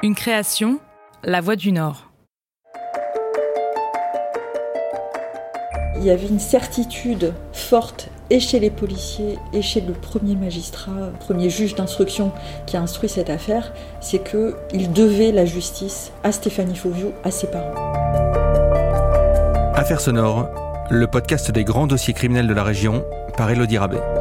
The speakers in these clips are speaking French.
Une création, La Voix du Nord. Il y avait une certitude forte et chez les policiers et chez le premier magistrat, premier juge d'instruction qui a instruit cette affaire, c'est qu'il devait la justice à Stéphanie Fauvio, à ses parents. Affaire sonore, le podcast des grands dossiers criminels de la région par Elodie Rabet.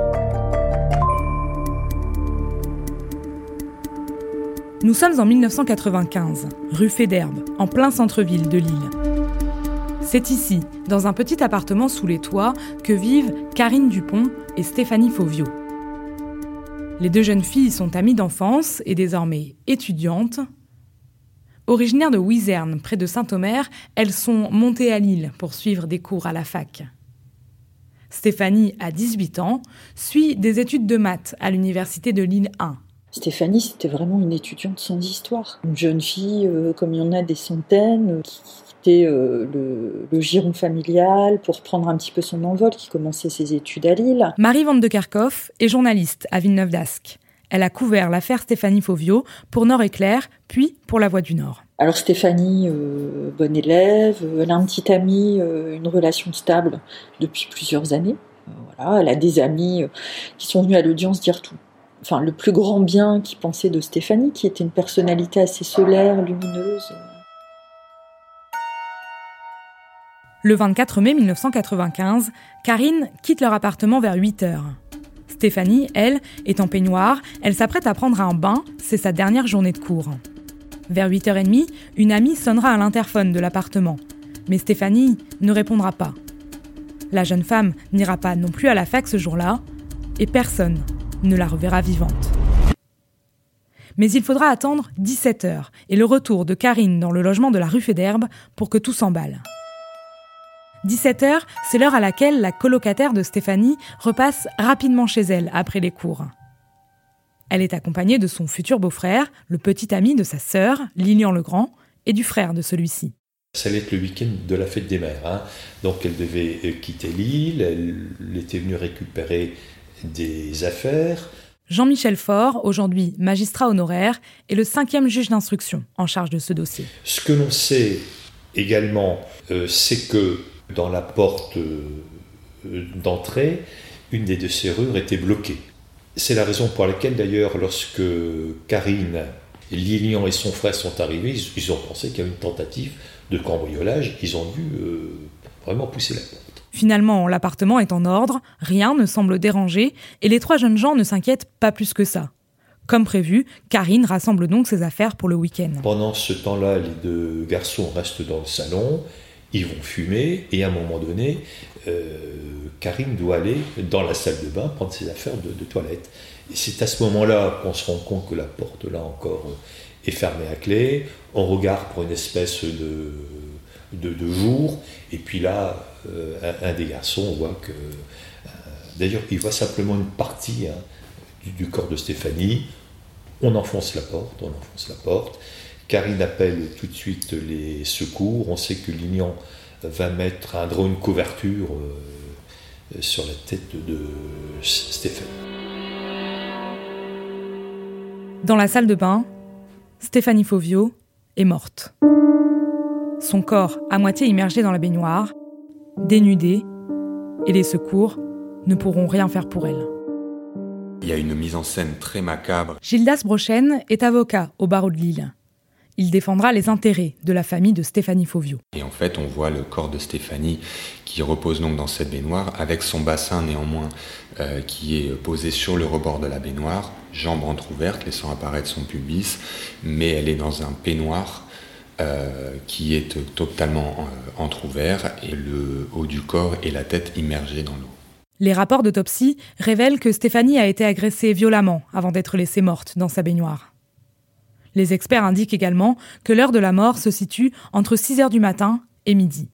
Nous sommes en 1995, rue Fédherbe, en plein centre-ville de Lille. C'est ici, dans un petit appartement sous les toits, que vivent Karine Dupont et Stéphanie Fauvio. Les deux jeunes filles sont amies d'enfance et désormais étudiantes. Originaires de Wizerne, près de Saint-Omer, elles sont montées à Lille pour suivre des cours à la fac. Stéphanie a 18 ans, suit des études de maths à l'université de Lille 1 Stéphanie, c'était vraiment une étudiante sans histoire. Une jeune fille, euh, comme il y en a des centaines, euh, qui quittait euh, le, giron familial pour prendre un petit peu son envol, qui commençait ses études à Lille. Marie Van de Kerkhoff est journaliste à Villeneuve d'Ascq. Elle a couvert l'affaire Stéphanie Fauvio pour Nord Éclair, puis pour La Voix du Nord. Alors Stéphanie, bonne élève, elle a un petit ami, une relation stable depuis plusieurs années. Voilà, elle a des amis qui sont venus à l'audience dire tout enfin, le plus grand bien qu'il pensait de Stéphanie, qui était une personnalité assez solaire, lumineuse. Le 24 mai 1995, Karine quitte leur appartement vers 8 heures. Stéphanie, elle, est en peignoir, elle s'apprête à prendre un bain, c'est sa dernière journée de cours. Vers 8h30, une amie sonnera à l'interphone de l'appartement. Mais Stéphanie ne répondra pas. La jeune femme n'ira pas non plus à la fac ce jour-là, et personne ne la reverra vivante. Mais il faudra attendre 17 heures et le retour de Karine dans le logement de la rue Fédherbe pour que tout s'emballe. 17 heures, c'est l'heure à laquelle la colocataire de Stéphanie repasse rapidement chez elle après les cours. Elle est accompagnée de son futur beau-frère, le petit ami de sa sœur, Lilian Legrand, et du frère de celui-ci. Ça allait être le week-end de la fête des mères. Hein. Donc elle devait euh, quitter l'île, elle était venue récupérer des affaires. Jean-Michel Faure, aujourd'hui magistrat honoraire, est le cinquième juge d'instruction en charge de ce dossier. Ce que l'on sait également, euh, c'est que dans la porte euh, d'entrée, une des deux serrures était bloquée. C'est la raison pour laquelle d'ailleurs lorsque Karine, Lilian et son frère sont arrivés, ils, ont pensé qu'il y avait une tentative de cambriolage, ils ont dû euh, vraiment pousser la porte. Finalement, l'appartement est en ordre, rien ne semble déranger, et les trois jeunes gens ne s'inquiètent pas plus que ça. Comme prévu, Karine rassemble donc ses affaires pour le week-end. Pendant ce temps-là, les deux garçons restent dans le salon, ils vont fumer, et à un moment donné, euh, Karine doit aller dans la salle de bain prendre ses affaires de, toilette. Et c'est à ce moment-là qu'on se rend compte que la porte, là encore, est fermée à clé. On regarde pour une espèce de, de jour, et puis là, euh, un, des garçons voit que. Euh, d'ailleurs, il voit simplement une partie hein, du, corps de Stéphanie. On enfonce la porte, on enfonce la porte. Karine appelle tout de suite les secours. On sait que Lignan va mettre un drone couverture euh, sur la tête de Stéphanie. Dans la salle de bain, Stéphanie Fauvio est morte. Son corps, à moitié immergé dans la baignoire, dénudée, et les secours ne pourront rien faire pour elle. Il y a une mise en scène très macabre. Gildas Brochen est avocat au barreau de Lille. Il défendra les intérêts de la famille de Stéphanie Fauvio. Et en fait, on voit le corps de Stéphanie qui repose donc dans cette baignoire, avec son bassin néanmoins euh, qui est posé sur le rebord de la baignoire, jambes entrouvertes, laissant apparaître son pubis, mais elle est dans un peignoir euh, qui est totalement euh, entrouvert et le haut du corps et la tête immergés dans l'eau. Les rapports d'autopsie révèlent que Stéphanie a été agressée violemment avant d'être laissée morte dans sa baignoire. Les experts indiquent également que l'heure de la mort se situe entre 6 heures du matin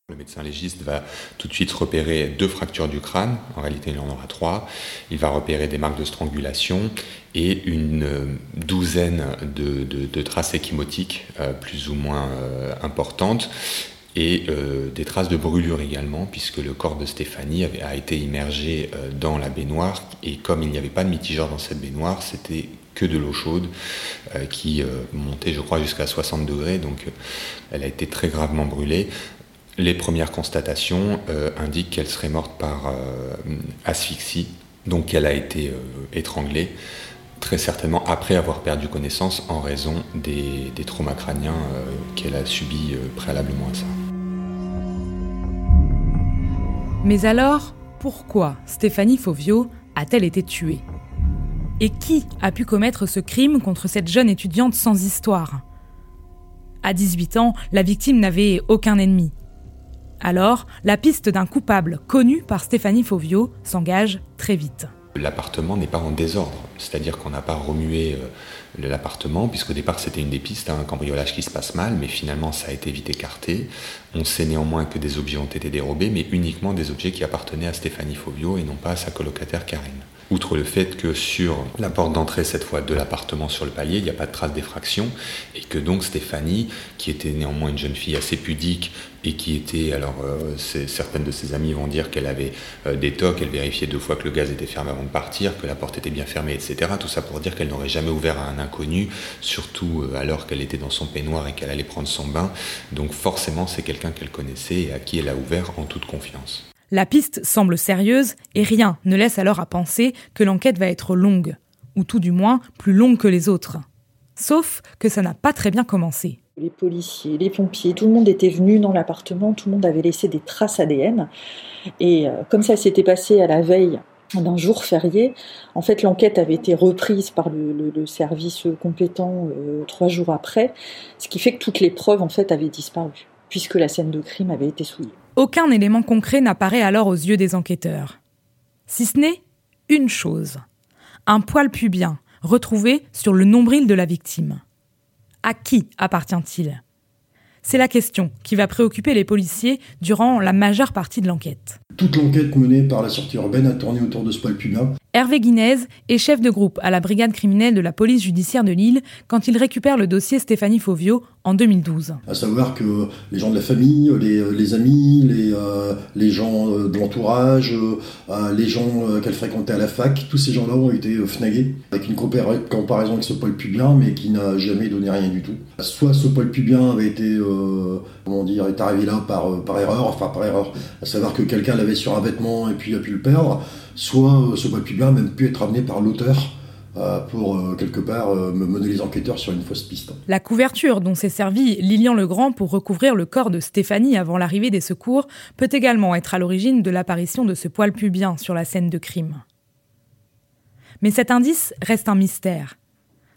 Le médecin légiste va tout de suite repérer deux fractures du crâne, en réalité il en aura trois. Il va repérer des marques de strangulation et une euh, douzaine de, traces échymotiques euh, plus ou moins euh, importantes et des traces de brûlure également, puisque le corps de Stéphanie a été immergé dans la baignoire, et comme il n'y avait pas de mitigeur dans cette baignoire, c'était que de l'eau chaude qui montait, je crois, jusqu'à 60 degrés. Donc elle a été très gravement brûlée. Les premières constatations indiquent qu'elle serait morte par asphyxie, donc elle a été étranglée très certainement après avoir perdu connaissance en raison des, traumas crâniens qu'elle a subis préalablement à ça. Mais alors, pourquoi Stéphanie Fauvio a-t-elle été tuée? Et qui a pu commettre ce crime contre cette jeune étudiante sans histoire? À 18 ans, la victime n'avait aucun ennemi. Alors, la piste d'un coupable connu par Stéphanie Fauvio s'engage très vite. L'appartement n'est pas en désordre, c'est-à-dire qu'on n'a pas remué euh, l'appartement, puisqu'au départ c'était une des pistes, un cambriolage qui se passe mal, mais finalement ça a été vite écarté. On sait néanmoins que des objets ont été dérobés, mais uniquement des objets qui appartenaient à Stéphanie Fovio et non pas à sa colocataire Karine. Outre le fait que sur la porte d'entrée, cette fois de l'appartement sur le palier, il n'y a pas de trace d'effraction, et que donc Stéphanie, qui était néanmoins une jeune fille assez pudique, et qui était, alors euh, certaines de ses amies vont dire qu'elle avait euh, des tocs, elle vérifiait deux fois que le gaz était fermé avant de partir, que la porte était bien fermée, etc. Tout ça pour dire qu'elle n'aurait jamais ouvert à un inconnu, surtout euh, alors qu'elle était dans son peignoir et qu'elle allait prendre son bain. Donc forcément, c'est quelqu'un qu'elle connaissait et à qui elle a ouvert en toute confiance. La piste semble sérieuse et rien ne laisse alors à penser que l'enquête va être longue, ou tout du moins plus longue que les autres. Sauf que ça n'a pas très bien commencé. Les policiers, les pompiers, tout le monde était venu dans l'appartement, tout le monde avait laissé des traces ADN. Et euh, comme ça s'était passé à la veille d'un jour férié, en fait l'enquête avait été reprise par le, service compétent euh, trois jours après, ce qui fait que toutes les preuves en fait avaient disparu, puisque la scène de crime avait été souillée. Aucun élément concret n'apparaît alors aux yeux des enquêteurs. Si ce n'est une chose. Un poil pubien retrouvé sur le nombril de la victime. À qui appartient-il? C'est la question qui va préoccuper les policiers durant la majeure partie de l'enquête. Toute l'enquête menée par la sortie urbaine a tourné autour de ce poil pubien. Hervé Guinez est chef de groupe à la brigade criminelle de la police judiciaire de Lille quand il récupère le dossier Stéphanie Fauvio en 2012. À savoir que les gens de la famille, les, amis, les, euh, les gens euh, de l'entourage, euh, les gens qu'elle fréquentait à la fac, tous ces gens-là ont été fnagués avec une comparaison avec ce poil pubien, mais qui n'a jamais donné rien du tout. Soit ce poil pubien avait été, comment dire, est arrivé là par, par erreur, enfin par erreur, à savoir que quelqu'un sur un vêtement et puis a pu le perdre, soit euh, ce pubien a même pu être amené par l'auteur euh, pour euh, quelque part mener les enquêteurs sur une fausse piste. La couverture dont s'est servi Lilian Legrand pour recouvrir le corps de Stéphanie avant l'arrivée des secours peut également être à l'origine de l'apparition de ce poil pubien sur la scène de crime. Mais cet indice reste un mystère.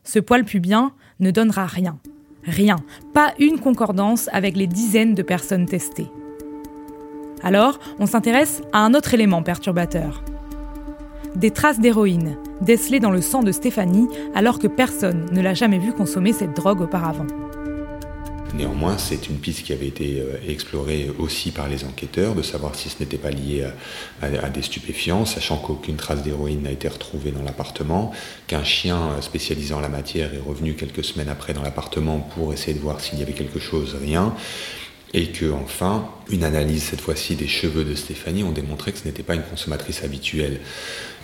Ce poil pubien ne donnera rien. Rien. Pas une concordance avec les dizaines de personnes testées. Alors, on s'intéresse à un autre élément perturbateur. Des traces d'héroïne, décelées dans le sang de Stéphanie alors que personne ne l'a jamais vu consommer cette drogue auparavant. Néanmoins, c'est une piste qui avait été euh, explorée aussi par les enquêteurs, de savoir si ce n'était pas lié à, des stupéfiants, sachant qu'aucune trace d'héroïne n'a été retrouvée dans l'appartement, qu'un chien euh, spécialisé en la matière est revenu quelques semaines après dans l'appartement pour essayer de voir s'il y avait quelque chose, rien et que enfin, une analyse cette fois-ci des cheveux de Stéphanie ont démontré que ce n'était pas une consommatrice habituelle.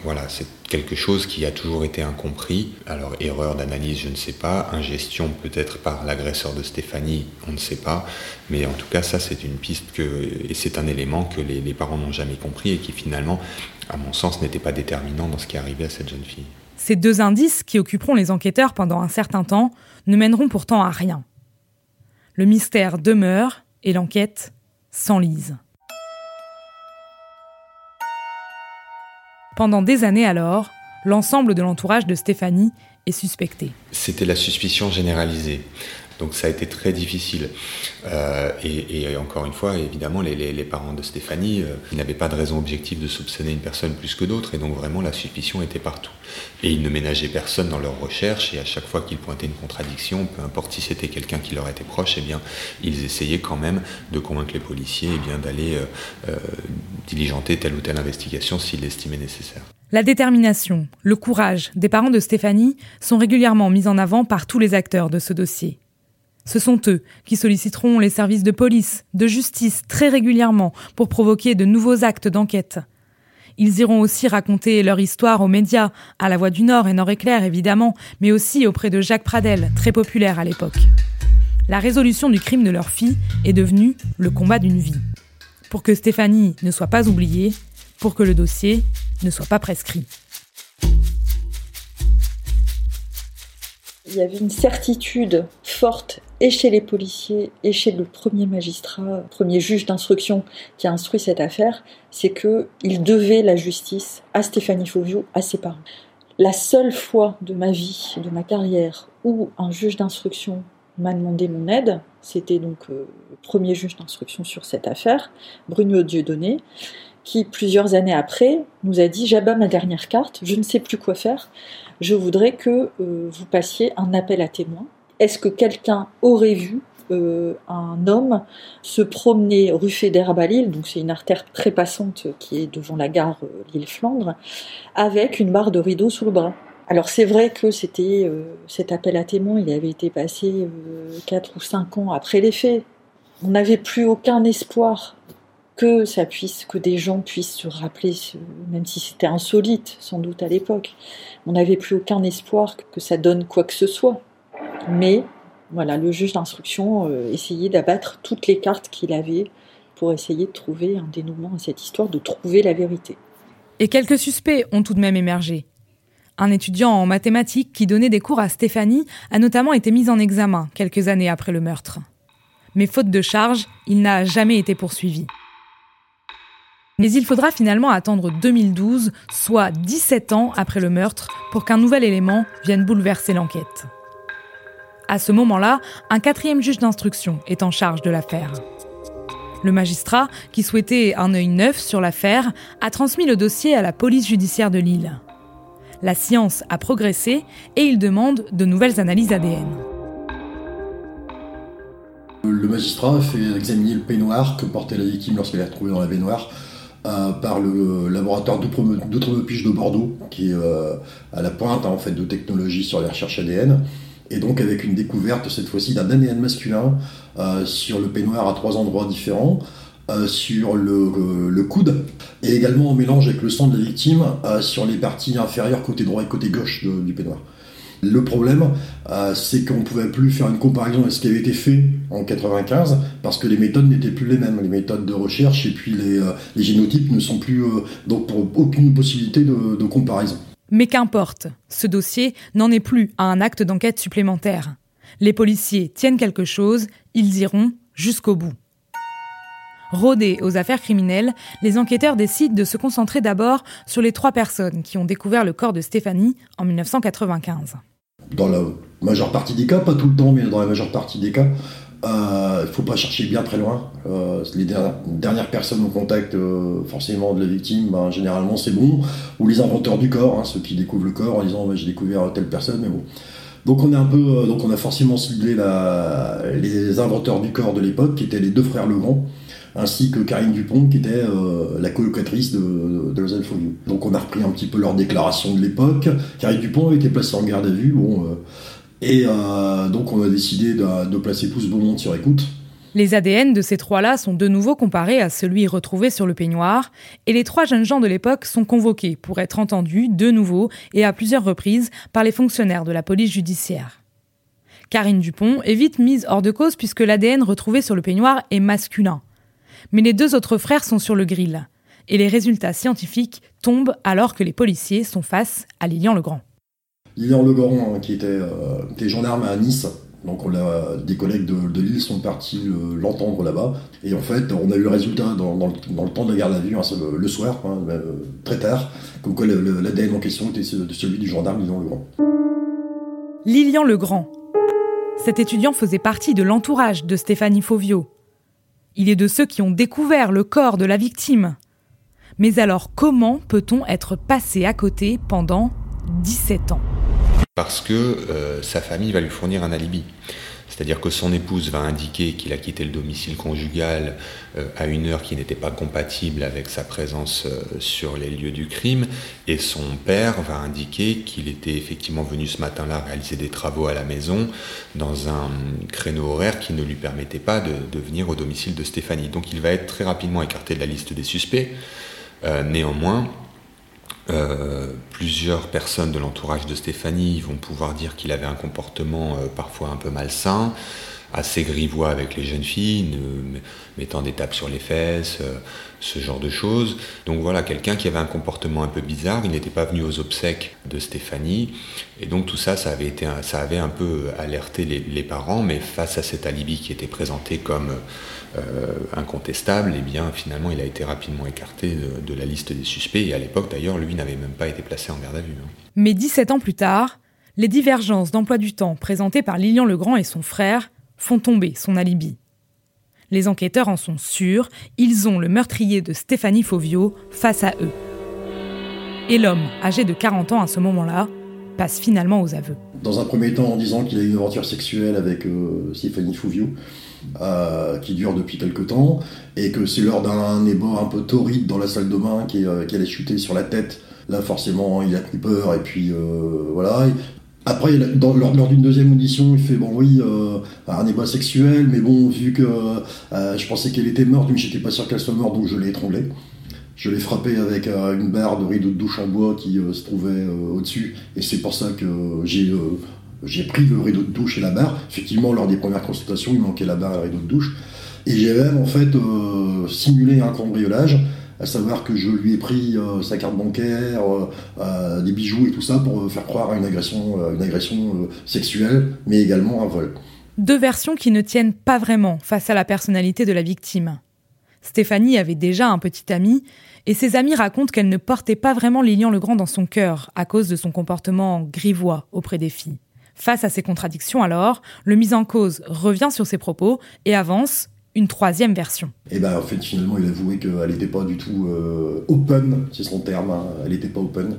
Voilà, c'est quelque chose qui a toujours été incompris. Alors erreur d'analyse, je ne sais pas, ingestion peut-être par l'agresseur de Stéphanie, on ne sait pas, mais en tout cas ça c'est une piste que, et c'est un élément que les, les parents n'ont jamais compris et qui finalement, à mon sens, n'était pas déterminant dans ce qui arrivé à cette jeune fille. Ces deux indices qui occuperont les enquêteurs pendant un certain temps ne mèneront pourtant à rien. Le mystère demeure et l'enquête s'enlise. Pendant des années alors, l'ensemble de l'entourage de Stéphanie est suspecté. C'était la suspicion généralisée. Donc ça a été très difficile. Euh, et, encore une fois, évidemment, les, parents de Stéphanie euh, n'avaient pas de raison objective de soupçonner une personne plus que d'autres, et donc vraiment la suspicion était partout. Et ils ne ménageaient personne dans leurs recherches, et à chaque fois qu'ils pointaient une contradiction, peu importe si c'était quelqu'un qui leur était proche, eh bien, ils essayaient quand même de convaincre les policiers eh bien, d'aller euh, diligenter telle ou telle investigation s'ils l'estimaient nécessaire. La détermination, le courage des parents de Stéphanie sont régulièrement mis en avant par tous les acteurs de ce dossier. Ce sont eux qui solliciteront les services de police, de justice très régulièrement pour provoquer de nouveaux actes d'enquête. Ils iront aussi raconter leur histoire aux médias, à la Voix du Nord et Nord-Éclair évidemment, mais aussi auprès de Jacques Pradel, très populaire à l'époque. La résolution du crime de leur fille est devenue le combat d'une vie. Pour que Stéphanie ne soit pas oubliée, pour que le dossier ne soit pas prescrit. Il y avait une certitude forte et chez les policiers et chez le premier magistrat, premier juge d'instruction qui a instruit cette affaire, c'est que il devait la justice à Stéphanie Fauvio, à ses parents. La seule fois de ma vie, de ma carrière, où un juge d'instruction m'a demandé mon aide, c'était donc euh, le premier juge d'instruction sur cette affaire, Bruno Dieudonné, qui plusieurs années après nous a dit j'abats ma dernière carte, je ne sais plus quoi faire, je voudrais que euh, vous passiez un appel à témoins. Est-ce que quelqu'un aurait vu euh, un homme se promener rue Fédère Balil, donc c'est une artère très passante qui est devant la gare euh, Lille-Flandre, avec une barre de rideau sous le bras? Alors c'est vrai que c'était cet appel à témoins, il avait été passé quatre ou cinq ans après les faits. On n'avait plus aucun espoir que ça puisse, que des gens puissent se rappeler, même si c'était insolite sans doute à l'époque. On n'avait plus aucun espoir que ça donne quoi que ce soit. Mais voilà, le juge d'instruction euh, essayait d'abattre toutes les cartes qu'il avait pour essayer de trouver un dénouement à cette histoire, de trouver la vérité. Et quelques suspects ont tout de même émergé. Un étudiant en mathématiques qui donnait des cours à Stéphanie a notamment été mis en examen quelques années après le meurtre. Mais faute de charge, il n'a jamais été poursuivi. Mais il faudra finalement attendre 2012, soit 17 ans après le meurtre, pour qu'un nouvel élément vienne bouleverser l'enquête. À ce moment-là, un quatrième juge d'instruction est en charge de l'affaire. Le magistrat, qui souhaitait un œil neuf sur l'affaire, a transmis le dossier à la police judiciaire de Lille. La science a progressé et il demande de nouvelles analyses ADN. Le magistrat fait examiner le peignoir que portait la victime lorsqu'elle est retrouvée dans la baignoire euh, par le laboratoire d'Outremepige de Bordeaux, qui est euh, à la pointe hein, en fait de technologie sur les recherches ADN, et donc avec une découverte cette fois-ci d'un ADN masculin euh, sur le peignoir à trois endroits différents. sur le, coude et également en mélange avec le sang de la victime sur les parties inférieures côté droit et côté gauche du peignoir. Le problème, euh, c'est qu'on ne pouvait plus faire une comparaison avec ce qui avait été fait en 95 parce que les méthodes n'étaient plus les mêmes, les méthodes de recherche et puis les, euh, génotypes ne sont plus euh, donc aucune possibilité de, de comparaison. Mais qu'importe, ce dossier n'en est plus à un acte d'enquête supplémentaire. Les policiers tiennent quelque chose, ils iront jusqu'au bout. Rodés aux affaires criminelles, les enquêteurs décident de se concentrer d'abord sur les trois personnes qui ont découvert le corps de Stéphanie en 1995 dans la majeure partie des cas, pas tout le temps, mais dans la majeure partie des cas, il euh, ne faut pas chercher bien très loin. Euh, les dernières, personnes au contact euh, forcément de la victime, ben, généralement c'est bon. Ou les inventeurs du corps, hein, ceux qui découvrent le corps en disant j'ai découvert telle personne, mais bon. Donc on est un peu, donc on a forcément ciblé les inventeurs du corps de l'époque, qui étaient les deux frères Legrand ainsi que Karine Dupont, qui était euh, la colocatrice de, de, de Donc on a repris un petit peu leur déclaration de l'époque. Karine Dupont a été placée en garde à vue, bon, euh, et euh, donc on a décidé de, placer Pouce Beaumont sur écoute. Les ADN de ces trois-là sont de nouveau comparés à celui retrouvé sur le peignoir, et les trois jeunes gens de l'époque sont convoqués pour être entendus de nouveau et à plusieurs reprises par les fonctionnaires de la police judiciaire. Karine Dupont est vite mise hors de cause puisque l'ADN retrouvé sur le peignoir est masculin mais les deux autres frères sont sur le grill. Et les résultats scientifiques tombent alors que les policiers sont face à Lilian Legrand. Lilian Legrand, hein, qui était, euh, gendarme à Nice, donc des collègues de, Lille sont partis l'entendre là-bas. Et en fait, on a eu le résultat dans, le, temps de la garde à vue, hein, le, soir, hein, euh, très tard, comme quoi l'ADN en question était celui du gendarme Lilian Legrand. Lilian Legrand. Cet étudiant faisait partie de l'entourage de Stéphanie Fauvio, il est de ceux qui ont découvert le corps de la victime. Mais alors comment peut-on être passé à côté pendant 17 ans? Parce que euh, sa famille va lui fournir un alibi. C'est-à-dire que son épouse va indiquer qu'il a quitté le domicile conjugal euh, à une heure qui n'était pas compatible avec sa présence euh, sur les lieux du crime, et son père va indiquer qu'il était effectivement venu ce matin-là réaliser des travaux à la maison dans un créneau horaire qui ne lui permettait pas de, venir au domicile de Stéphanie. Donc il va être très rapidement écarté de la liste des suspects. Euh, plusieurs personnes de l'entourage de Stéphanie vont pouvoir dire qu'il avait un comportement parfois un peu malsain assez grivois avec les jeunes filles, mettant des tapes sur les fesses, euh, ce genre de choses. Donc voilà, quelqu'un qui avait un comportement un peu bizarre, il n'était pas venu aux obsèques de Stéphanie, et donc tout ça, ça avait, été, ça avait un peu alerté les, parents, mais face à cet alibi qui était présenté comme euh, incontestable, eh bien finalement il a été rapidement écarté de, la liste des suspects, et à l'époque d'ailleurs, lui n'avait même pas été placé en garde à vue. Hein. Mais 17 ans plus tard, les divergences d'emploi du temps présentées par Lilian Legrand et son frère font tomber son alibi. Les enquêteurs en sont sûrs, ils ont le meurtrier de Stéphanie Fauvio face à eux. Et l'homme, âgé de 40 ans à ce moment-là, passe finalement aux aveux. Dans un premier temps en disant qu'il a eu une aventure sexuelle avec euh, Stéphanie Fauvio, euh, qui dure depuis quelque temps, et que c'est lors d'un ébord un peu torride dans la salle de bain euh, qu'elle a chuté sur la tête. Là, forcément, il a pris peur, et puis voilà. Après, lors, d'une deuxième audition, il fait bon oui, euh, un débat sexuel, mais bon, vu que euh, je pensais qu'elle était morte, mais j'étais pas sûr qu'elle soit morte, donc je l'ai étranglée. Je l'ai frappée avec euh, une barre de rideau de douche en bois qui se trouvait au-dessus, et c'est pour ça que j'ai j'ai pris le rideau de douche et la barre. Effectivement, lors des premières consultations, il manquait la barre et le rideau de douche, et j'ai même en fait simulé un cambriolage à savoir que je lui ai pris euh, sa carte bancaire, euh, euh, des bijoux et tout ça pour faire croire à une agression, une agression sexuelle, mais également un vol. Deux versions qui ne tiennent pas vraiment face à la personnalité de la victime. Stéphanie avait déjà un petit ami, et ses amis racontent qu'elle ne portait pas vraiment Lilian Legrand dans son cœur à cause de son comportement grivois auprès des filles. Face à ces contradictions alors, le mis en cause revient sur ses propos et avance une troisième version. Et ben en fait finalement il a avoué qu'elle n'était pas du tout euh, open, c'est son terme, hein. elle n'était pas open,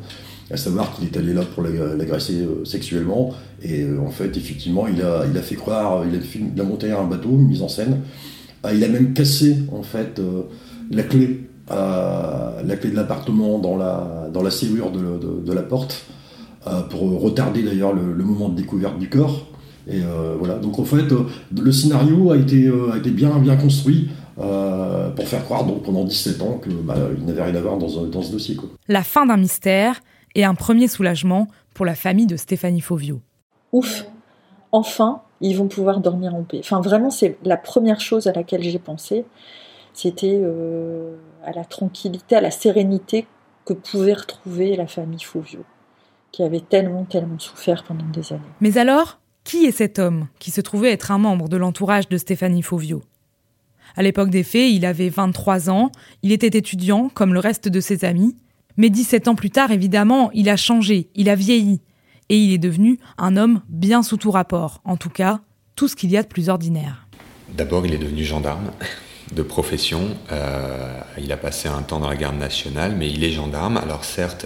à savoir qu'il est allé là pour l'agresser euh, sexuellement et euh, en fait effectivement il a, il a fait croire, il a, il a monté un bateau, une mise en scène, il a même cassé en fait la clé, la clé de l'appartement dans la, dans la serrure de, la porte pour retarder d'ailleurs le moment de découverte du corps. Et euh, voilà. Donc en fait, euh, le scénario a été, euh, a été bien, bien construit pour faire croire donc, pendant 17 ans qu'il bah, n'avait rien à voir dans, dans ce dossier. Quoi. La fin d'un mystère et un premier soulagement pour la famille de Stéphanie Fauvio. Ouf, enfin, ils vont pouvoir dormir en paix. Enfin, vraiment, c'est la première chose à laquelle j'ai pensé. C'était à la tranquillité, à la sérénité que pouvait retrouver la famille Fauvio, qui avait tellement, tellement souffert pendant des années. Mais alors, qui est cet homme qui se trouvait être un membre de l'entourage de Stéphanie Fauvio À l'époque des faits, il avait 23 ans, il était étudiant comme le reste de ses amis, mais 17 ans plus tard, évidemment, il a changé, il a vieilli, et il est devenu un homme bien sous tout rapport, en tout cas, tout ce qu'il y a de plus ordinaire. D'abord, il est devenu gendarme de profession. Euh, il a passé un temps dans la garde nationale, mais il est gendarme. Alors certes,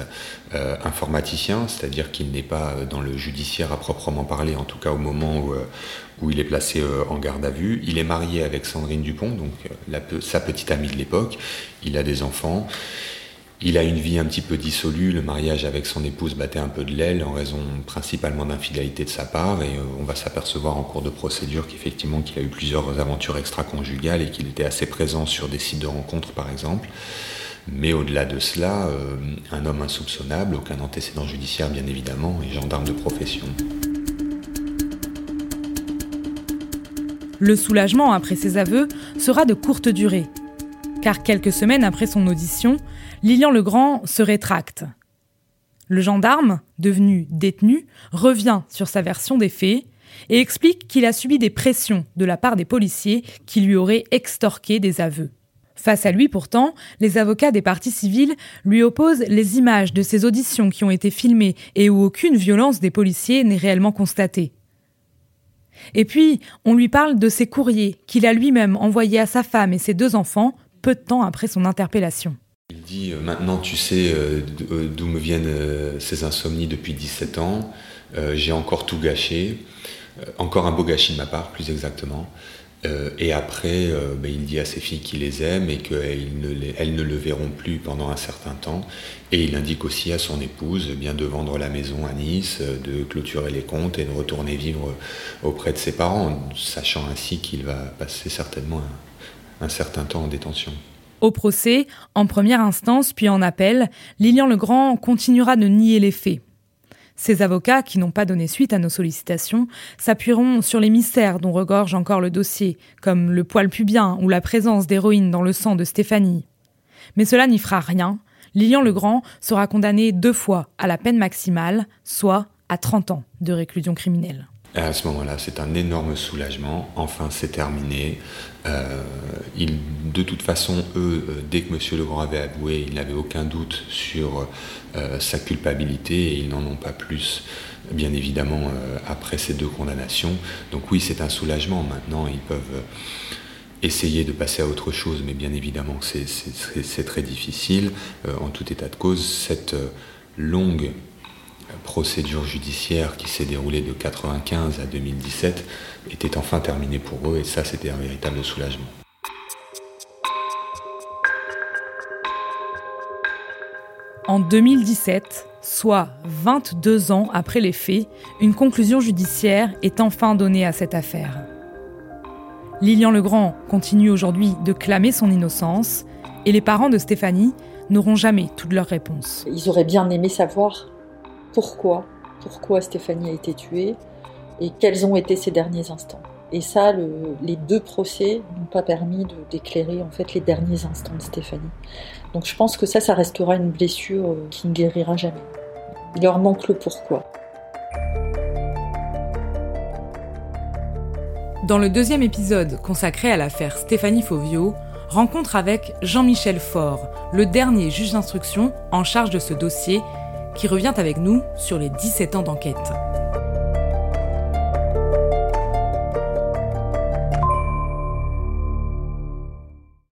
euh, informaticien, c'est-à-dire qu'il n'est pas dans le judiciaire à proprement parler, en tout cas au moment où, euh, où il est placé en garde à vue. Il est marié avec Sandrine Dupont, donc sa petite amie de l'époque. Il a des enfants. Il a une vie un petit peu dissolue, le mariage avec son épouse battait un peu de l'aile en raison principalement d'infidélité de sa part et euh, on va s'apercevoir en cours de procédure qu'effectivement qu'il a eu plusieurs aventures extra-conjugales et qu'il était assez présent sur des sites de rencontres par exemple. Mais au-delà de cela, euh, un homme insoupçonnable, aucun antécédent judiciaire bien évidemment et gendarme de profession. Le soulagement après ses aveux sera de courte durée, car quelques semaines après son audition, Lilian Legrand se rétracte. Le gendarme, devenu détenu, revient sur sa version des faits et explique qu'il a subi des pressions de la part des policiers qui lui auraient extorqué des aveux. Face à lui, pourtant, les avocats des parties civiles lui opposent les images de ses auditions qui ont été filmées et où aucune violence des policiers n'est réellement constatée. Et puis, on lui parle de ses courriers qu'il a lui-même envoyés à sa femme et ses deux enfants peu de temps après son interpellation. Il dit euh, Maintenant, tu sais euh, euh, d'où me viennent ces insomnies depuis 17 ans. J'ai encore tout gâché. Encore un beau gâchis de ma part, plus exactement. et après, ben, il dit à ses filles qu'il les aime et qu'elles ne, ne le verront plus pendant un certain temps. Et il indique aussi à son épouse bien de vendre la maison à Nice, de clôturer les comptes et de retourner vivre auprès de ses parents, sachant ainsi qu'il va passer certainement un, un certain temps en détention. Au procès, en première instance puis en appel, Lilian Legrand continuera de nier les faits. Ses avocats, qui n'ont pas donné suite à nos sollicitations, s'appuieront sur les mystères dont regorge encore le dossier, comme le poil pubien ou la présence d'héroïne dans le sang de Stéphanie. Mais cela n'y fera rien. Lilian Legrand sera condamné deux fois à la peine maximale, soit à 30 ans de réclusion criminelle. À ce moment-là, c'est un énorme soulagement. Enfin, c'est terminé. Euh, de toute façon, eux, euh, dès que M. Legrand avait avoué, ils n'avaient aucun doute sur euh, sa culpabilité et ils n'en ont pas plus, bien évidemment, après ces deux condamnations. Donc oui, c'est un soulagement. Maintenant, ils peuvent essayer de passer à autre chose, mais bien évidemment, c'est très difficile. en tout état de cause, cette longue procédure judiciaire qui s'est déroulée de 1995 à 2017 était enfin terminée pour eux et ça c'était un véritable soulagement. En 2017, soit 22 ans après les faits, une conclusion judiciaire est enfin donnée à cette affaire. Lilian Legrand continue aujourd'hui de clamer son innocence et les parents de Stéphanie n'auront jamais toutes leurs réponses. Ils auraient bien aimé savoir pourquoi, pourquoi Stéphanie a été tuée et quels ont été ses derniers instants. Et ça, les deux procès n'ont pas permis d'éclairer en fait les derniers instants de Stéphanie. Donc je pense que ça, ça restera une blessure euh, qui ne guérira jamais. Il leur manque le pourquoi. Dans le deuxième épisode consacré à l'affaire Stéphanie Fauvio, rencontre avec Jean-Michel Faure, le dernier juge d'instruction en charge de ce dossier qui revient avec nous sur les 17 ans d'enquête.